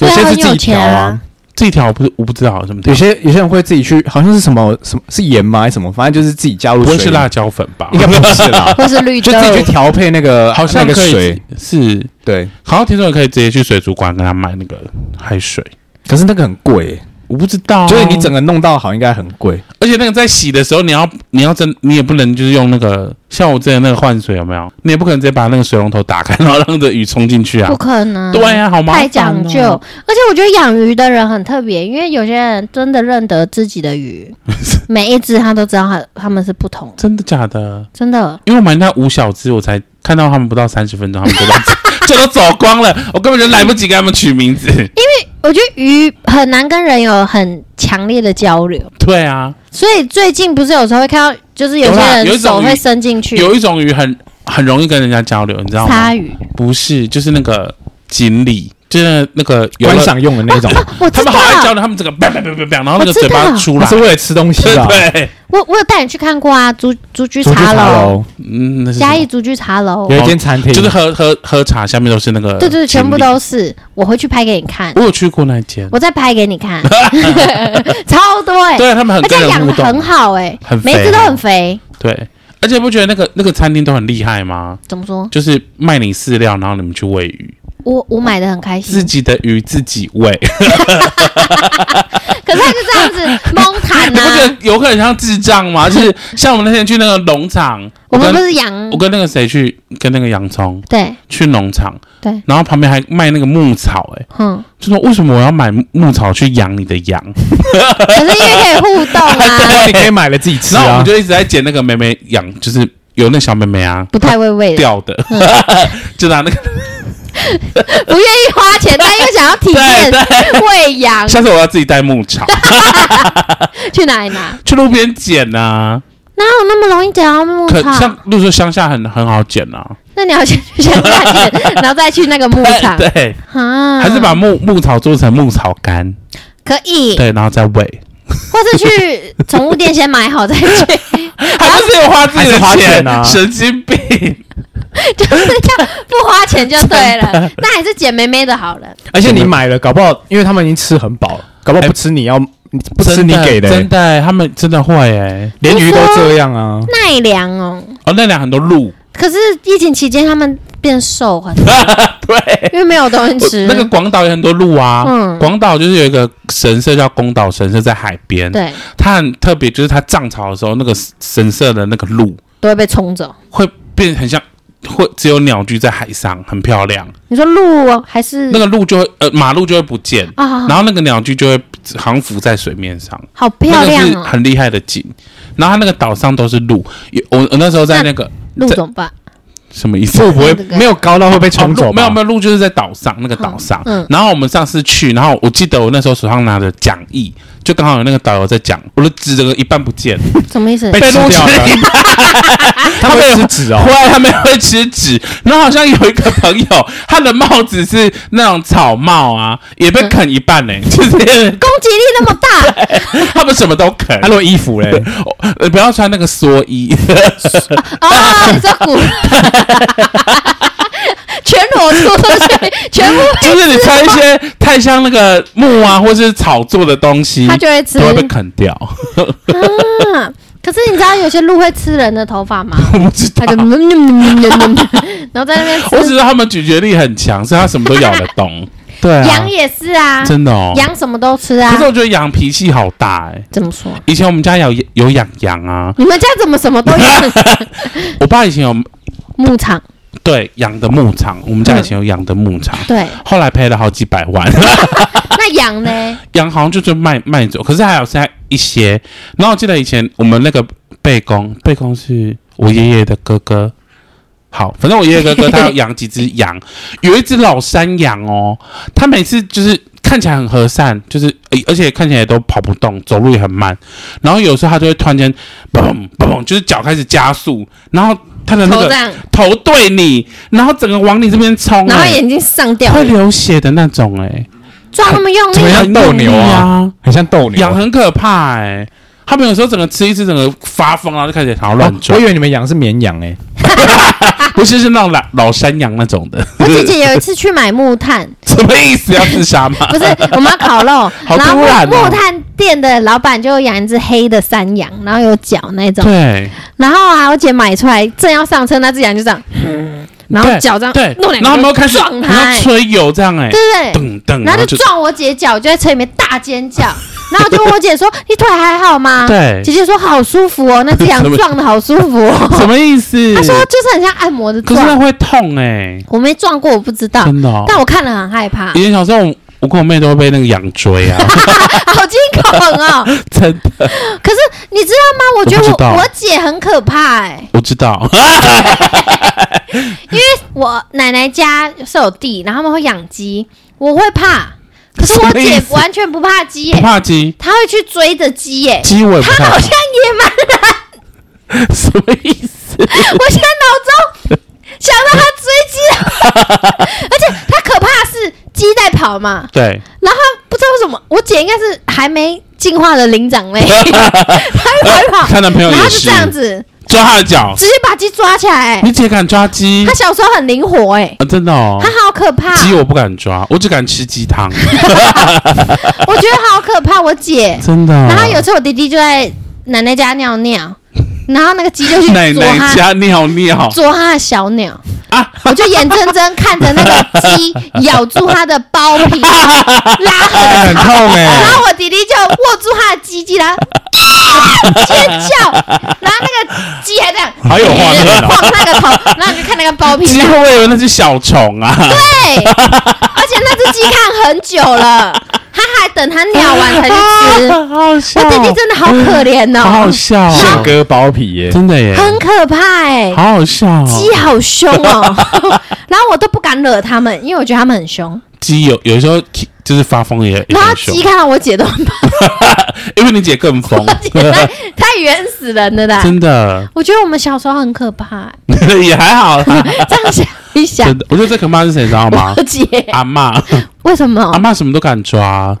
有些是自己调啊，自己调我不是我不知道什么调。有些有些人会自己去，好像是什么什么是盐吗？还是什么？反正就是自己加入水。不会是辣椒粉吧？应该不是啦，或是绿豆，就自己去调配那个，好像那个水是，对。好像听说你可以直接去水族馆跟他买那个海水，可是那个很贵欸。我不知道，所以你整个弄到好应该很贵，而且那个在洗的时候，你要你要真你也不能就是用那个像我之前那个换水有没有？你也不可能直接把那个水龙头打开，然后让这鱼冲进去啊！不可能，对呀，好吗？太讲究，而且我觉得养鱼的人很特别，因为有些人真的认得自己的鱼，每一只他都知道他他们是不同，真的假的？真的，因为我买那五小只，我才看到他们不到三十分钟，他们都 都走光了，我根本就来不及给他们取名字。因为我觉得鱼很难跟人有很强烈的交流。对啊，所以最近不是有时候会看到，就是有些人手会伸进去。有一种鱼很很容易跟人家交流，你知道吗？鲨鱼不是，就是那个锦鲤。就是那个观赏用的那种，他们好爱教的，他们这个然后那个嘴巴出来，是为了吃东西的。对，我我有带你去看过啊，竹竹居茶楼，嗯，那是嘉义竹居茶楼有一间餐厅，就是喝喝喝茶，下面都是那个，对对，全部都是。我回去拍给你看，我有去过那间，我再拍给你看，超多哎，对他们很，而且养的很好哎，每只都很肥，对，而且不觉得那个那个餐厅都很厉害吗？怎么说？就是卖你饲料，然后你们去喂鱼。我我买的很开心，自己的鱼自己喂，可是他就这样子蒙坦呢？你不觉得有可能像智障吗？就是像我们那天去那个农场，我们不是养，我跟那个谁去，跟那个洋葱，对，去农场，对，然后旁边还卖那个牧草，哎，嗯，就说为什么我要买牧草去养你的羊？可是因为可以互动啊，你可以买了自己吃，然后我们就一直在捡那个妹妹养，就是有那小妹妹啊，不太会喂掉的，就拿那个。不愿意花钱，但又想要体验喂羊。下次我要自己带牧草。去哪里拿？去路边捡呐。哪有那么容易捡到牧草？像，例如说乡下很很好捡啊。那你要先去乡下捡，然后再去那个牧场。对，还是把牧牧草做成牧草干，可以。对，然后再喂。或是去 宠物店先买好再去。还不是有花自己的钱啊？神经病。就是这样，不花钱就对了。那还是捡妹妹的好了。而且你买了，搞不好因为他们已经吃很饱了，搞不好不吃你要不吃你给的。真的，他们真的会哎，连鱼都这样啊。奈良哦，哦，奈良很多鹿。可是疫情期间他们变瘦很多，对，因为没有东西吃。那个广岛有很多鹿啊，嗯，广岛就是有一个神社叫宫岛神社，在海边。对，它很特别，就是它涨潮的时候，那个神社的那个鹿都会被冲走，会变很像。会只有鸟居在海上，很漂亮。你说鹿哦，还是那个鹿就会呃马路就会不见啊，然后那个鸟居就会好像浮在水面上，好漂亮哦，很厉害的景。然后他那个岛上都是鹿，我我那时候在那个鹿怎么办？什么意思？不会没有高到会被冲走？没有没有，路就是在岛上那个岛上。嗯，然后我们上次去，然后我记得我那时候手上拿着讲义。就刚好有那个导游在讲，我的纸这个一半不见，什么意思？被吃掉了。他们会吃纸哦，后来他们会吃纸。然后好像有一个朋友，他的帽子是那种草帽啊，也被啃一半呢。就是攻击力那么大，他们什么都啃。还有衣服嘞，不要穿那个蓑衣。啊，你这股。全裸出去，全部 就是你穿一些太像那个木啊，或是草做的东西，它就会吃，都会被啃掉。啊！可是你知道有些鹿会吃人的头发吗？我不知道。然后在那边，我只知道它们咀嚼力很强，所以它什么都咬得动。对啊，羊也是啊，真的哦，羊什么都吃啊。可是我觉得羊脾气好大哎。怎么说？以前我们家有有养羊啊。你们家怎么什么都养？我爸以前有牧场。对，养的牧场，我们家以前有养的牧场，嗯、对，后来赔了好几百万。那羊呢？羊好像就是卖卖走，可是还有剩下一些。然后我记得以前我们那个贝公，贝公是我爷爷的哥哥。好，反正我爷爷哥哥他要养几只羊，有一只老山羊哦，他每次就是看起来很和善，就是而且看起来都跑不动，走路也很慢。然后有时候他就会突然间嘣嘣，就是脚开始加速，然后。他的那个头对你，然后整个往你这边冲，然后眼睛上吊，会流血的那种，哎，抓那么用力，怎么像斗牛啊？很像斗牛，痒很可怕，哎，他们有时候整个吃一吃，整个发疯，然后就开始想要乱撞。我以为你们养是绵羊，哎。不是，是那种老老山羊那种的。我姐姐有一次去买木炭，什么意思？要自杀吗？不是，我们要烤肉，好突然哦，然后木炭店的老板就养一只黑的山羊，然后有角那种。对。然后啊，我姐买出来，正要上车，那只羊就这样，嗯，然后脚这样，对，然后他们开始撞它，吹油这样，哎，对不对？噔噔，然后就撞我姐脚，就在车里面大尖叫。然后就问我姐说：“你腿还好吗？”对，姐姐说：“好舒服哦，那这 样撞的好舒服哦。”什么意思？她说：“就是很像按摩的撞。”可是那会痛哎。我没撞过，我不知道。真的。但我看了很害怕。以前小时候，我跟我妹都会被那个羊追啊，好惊恐哦！真的。可是你知道吗？我觉得我我姐很可怕哎、欸。我知道，因为我奶奶家是有地，然后他们会养鸡，我会怕。可是我姐完全不怕鸡耶、欸，不怕鸡，她会去追着鸡耶。鸡我她好像野蛮人，什么意思？我现在脑中想到她追鸡，而且她可怕的是鸡在跑嘛。对。然后不知道为什么，我姐应该是还没进化的灵长类，她会跑，她男朋友然后是这样子。抓他的脚，直接把鸡抓起来、欸。你姐敢抓鸡？她小时候很灵活哎、欸啊，真的哦。她好可怕。鸡我不敢抓，我只敢吃鸡汤。我觉得好可怕，我姐真的、哦。然后有次我弟弟就在奶奶家尿尿，然后那个鸡就去奶奶家尿尿，捉他的小鸟啊！我就眼睁睁看着那个鸡咬住他的包皮，拉很，很痛哎、欸。然后我弟弟就握住他的鸡鸡啦。尖叫，然后那个鸡还这样，好有画面哦，晃那个头，然后你就看那个包皮，鸡会不会以为那只小虫啊？对，而且那只鸡看很久了，他还等它鸟完才去吃，好好笑。我弟弟真的好可怜哦，好好笑，现割包皮耶，真的耶，很可怕哎，好好笑，鸡好凶哦，然后我都不敢惹他们，因为我觉得他们很凶。鸡有有时候就是发疯也，然后鸡看到我姐都很怕，因为你姐更疯，太太原始人了啦，真的。我觉得我们小时候很可怕，也还好啦。这样想一想，我觉得最可怕是谁，知道吗？我姐阿嬷。为什么？阿嬷什么都敢抓。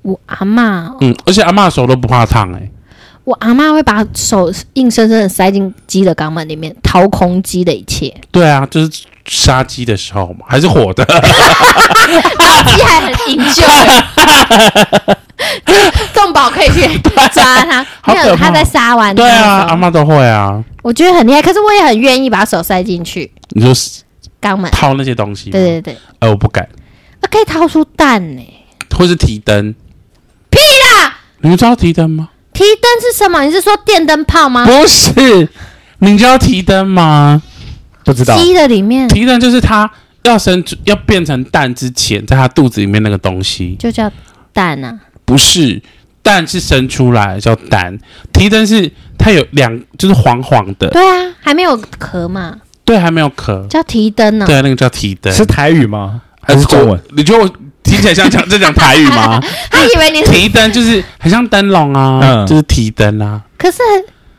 我阿嬷，嗯，而且阿嬷手都不怕烫哎。我阿妈会把手硬生生的塞进鸡的肛门里面，掏空鸡的一切。对啊，就是杀鸡的时候嘛，还是活的，然后鸡还很营救，动保可以去抓它。没有，它在杀完。对啊，阿妈都会啊。我觉得很厉害，可是我也很愿意把手塞进去。你说肛门掏那些东西？对对对。呃，我不敢。那可以掏出蛋呢，或是提灯？屁啦！你们知道提灯吗？提灯是什么？你是说电灯泡吗？不是，你知道提灯吗？不知道。鸡的里面提灯就是它要生要变成蛋之前，在它肚子里面那个东西，就叫蛋啊？不是，蛋是生出来叫蛋，提灯是它有两，就是黄黄的。对啊，还没有壳嘛？对，还没有壳，叫提灯呢？对，那个叫提灯，是台语吗？还是中文？你觉得我？听起来像讲在讲台语吗？他以为你提灯就是很像灯笼啊，嗯、就是提灯啊。可是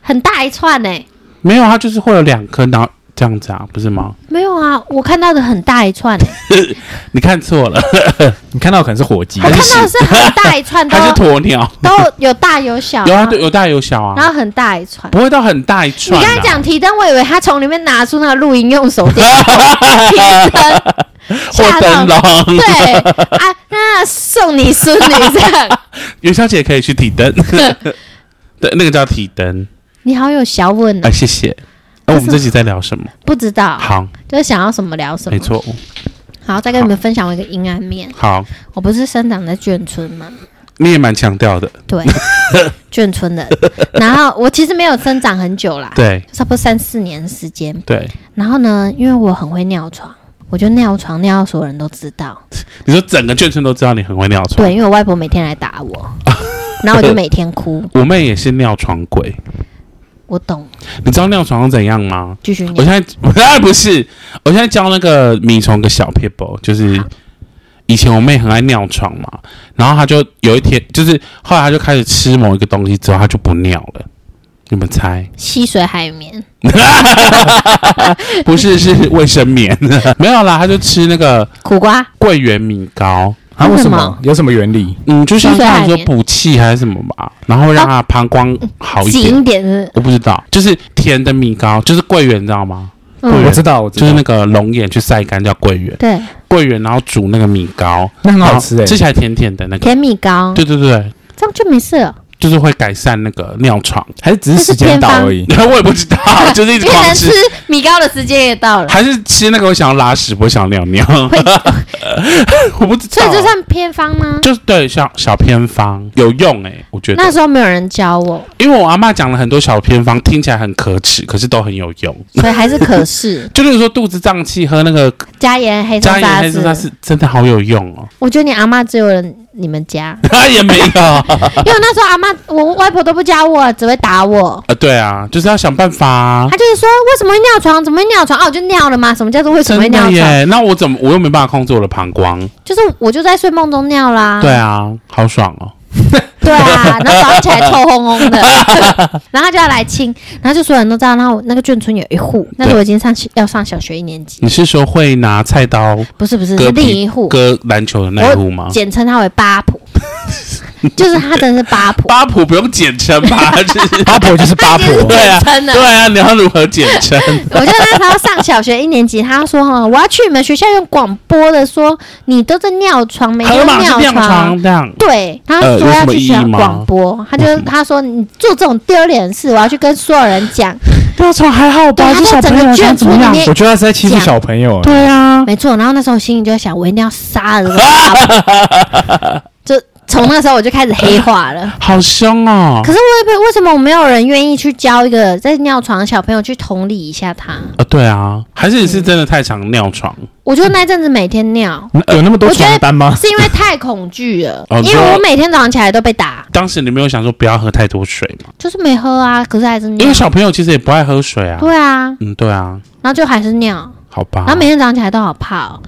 很大一串呢、欸。没有，它就是会有两颗，然后这样子啊，不是吗？没有啊，我看到的很大一串、欸。你看错了，你看到可能是火鸡。我看到的是很大一串，它是鸵鸟，都有大有小。有啊，对，有大有小啊。然后很大一串，不会到很大一串、啊。你刚才讲提灯，我以为他从里面拿出那个录音用手电提灯。或灯笼，对啊，那送你孙女这样。元宵节可以去提灯，对，那个叫提灯。你好有小问啊！谢谢。那我们这集在聊什么？不知道。好，就是想要什么聊什么。没错。好，再跟你们分享我一个阴暗面。好，我不是生长在眷村吗？你也蛮强调的。对，眷村的。然后我其实没有生长很久啦，对，差不多三四年时间。对。然后呢，因为我很会尿床。我就尿床尿到所有人都知道。你说整个眷村都知道你很会尿床？对，因为我外婆每天来打我，然后我就每天哭。我妹也是尿床鬼。我懂。你知道尿床怎样吗？继续。我现在我现在不是，我现在教那个米虫个小 people，，就是以前我妹很爱尿床嘛，然后她就有一天，就是后来她就开始吃某一个东西之后，她就不尿了。你们猜？吸水海绵？不是，是卫生棉。没有啦，她就吃那个苦瓜桂圆米糕。啊？为什么？有什么原理？嗯，就像他说补气还是什么吧，然后让它膀胱好一点。紧一点，我不知道。就是甜的米糕，就是桂圆，你知道吗？我知道，我知道，就是那个龙眼去晒干叫桂圆。对，桂圆然后煮那个米糕，那很好吃诶，吃起来甜甜的那个甜米糕。对对对，这样就没事了。就是会改善那个尿床，还是只是时间到而已？我也不知道，就是一直狂吃。吃米糕的时间也到了，还是吃那个我想要拉屎，不想要尿尿？我不知道，所以这算偏方吗？就是对，小小偏方有用哎、欸，我觉得那时候没有人教我，因为我阿妈讲了很多小偏方，听起来很可耻，可是都很有用，所以还是可是。就例如说肚子胀气，喝那个加盐黑松沙士，是真的好有用哦。我觉得你阿妈只有人。你们家他也没有，因为那时候阿妈我外婆都不教我，只会打我。呃，对啊，就是要想办法啊。他就是说，为什么会尿床？怎么会尿床？哦，我就尿了吗？什么叫做为什么会尿床？耶，那我怎么我又没办法控制我的膀胱？就是我就在睡梦中尿啦。对啊，好爽哦。对啊，然后早上起来臭烘烘的，然后就要来亲，然后就所有人都知道，然后那个眷村有一户，那时候我已经上要上小学一年级。你是说会拿菜刀？不是不是，是另一户割篮球的那一户吗？简称他为八婆。就是他真的是八婆，八婆不用简称吧？就是八婆就是八婆，对啊，对啊，你要如何简称？我就那时候上小学一年级，他说哈，我要去你们学校用广播的说，你都在尿床，没有尿床这样。对，他说要去学广播，他就他说你做这种丢脸的事，我要去跟所有人讲。尿床还好吧？他在整个卷子里面，我觉得他是在欺负小朋友。对啊，没错。然后那时候心里就在想，我一定要杀了这个八婆。就。从那时候我就开始黑化了，好凶哦！可是为为什么我没有人愿意去教一个在尿床的小朋友去同理一下他？啊，对啊，还是你是真的太常尿床？我觉得那阵子每天尿，有那么多床单吗？是因为太恐惧了，因为我每天早上起来都被打。当时你没有想说不要喝太多水吗？就是没喝啊，可是还是尿。因为小朋友其实也不爱喝水啊。对啊，嗯，对啊，然后就还是尿，好吧。然后每天早上起来都好怕哦。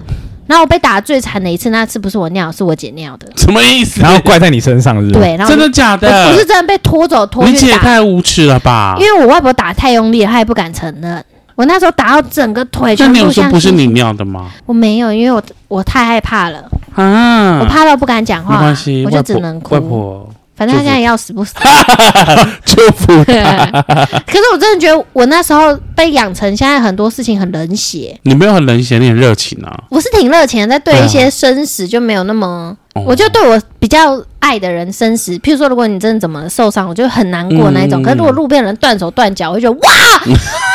然后我被打的最惨的一次，那次不是我尿，是我姐尿的。什么意思？然后怪在你身上是不是？对，然后真的假的？不是真的被拖走拖去打。你姐也太无耻了吧！因为我外婆打太用力了，她也不敢承认。我那时候打到整个腿全部像。那你有说不是你尿的吗？我没有，因为我我太害怕了啊！我怕到不敢讲话。没关系，我就只能哭。外婆。反正他现在也要死不死，祝福他。可是我真的觉得，我那时候被养成现在很多事情很冷血。你没有很冷血，你很热情啊。我是挺热情的，在对一些生死就没有那么，啊、我就对我比较爱的人生死。譬如说，如果你真的怎么受伤，我就很难过那一种。嗯、可是如果路边人断手断脚，我就觉得哇，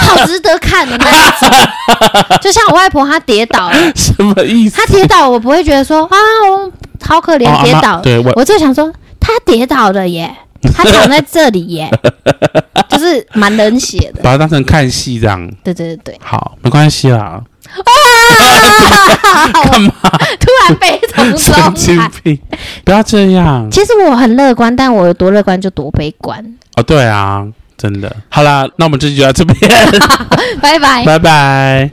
好值得看的那一种。就像我外婆她跌倒，什么意思？她跌倒，我不会觉得说啊，我好可怜，跌倒。对，我我就想说。他跌倒了耶，他躺在这里耶，就是蛮冷血的，把它当成看戏这样。对对对对，好，没关系啦。干嘛？突然悲从中来，不要这样。其实我很乐观，但我有多乐观就多悲观。哦，对啊，真的。好啦，那我们这集就到这边，拜拜，拜拜。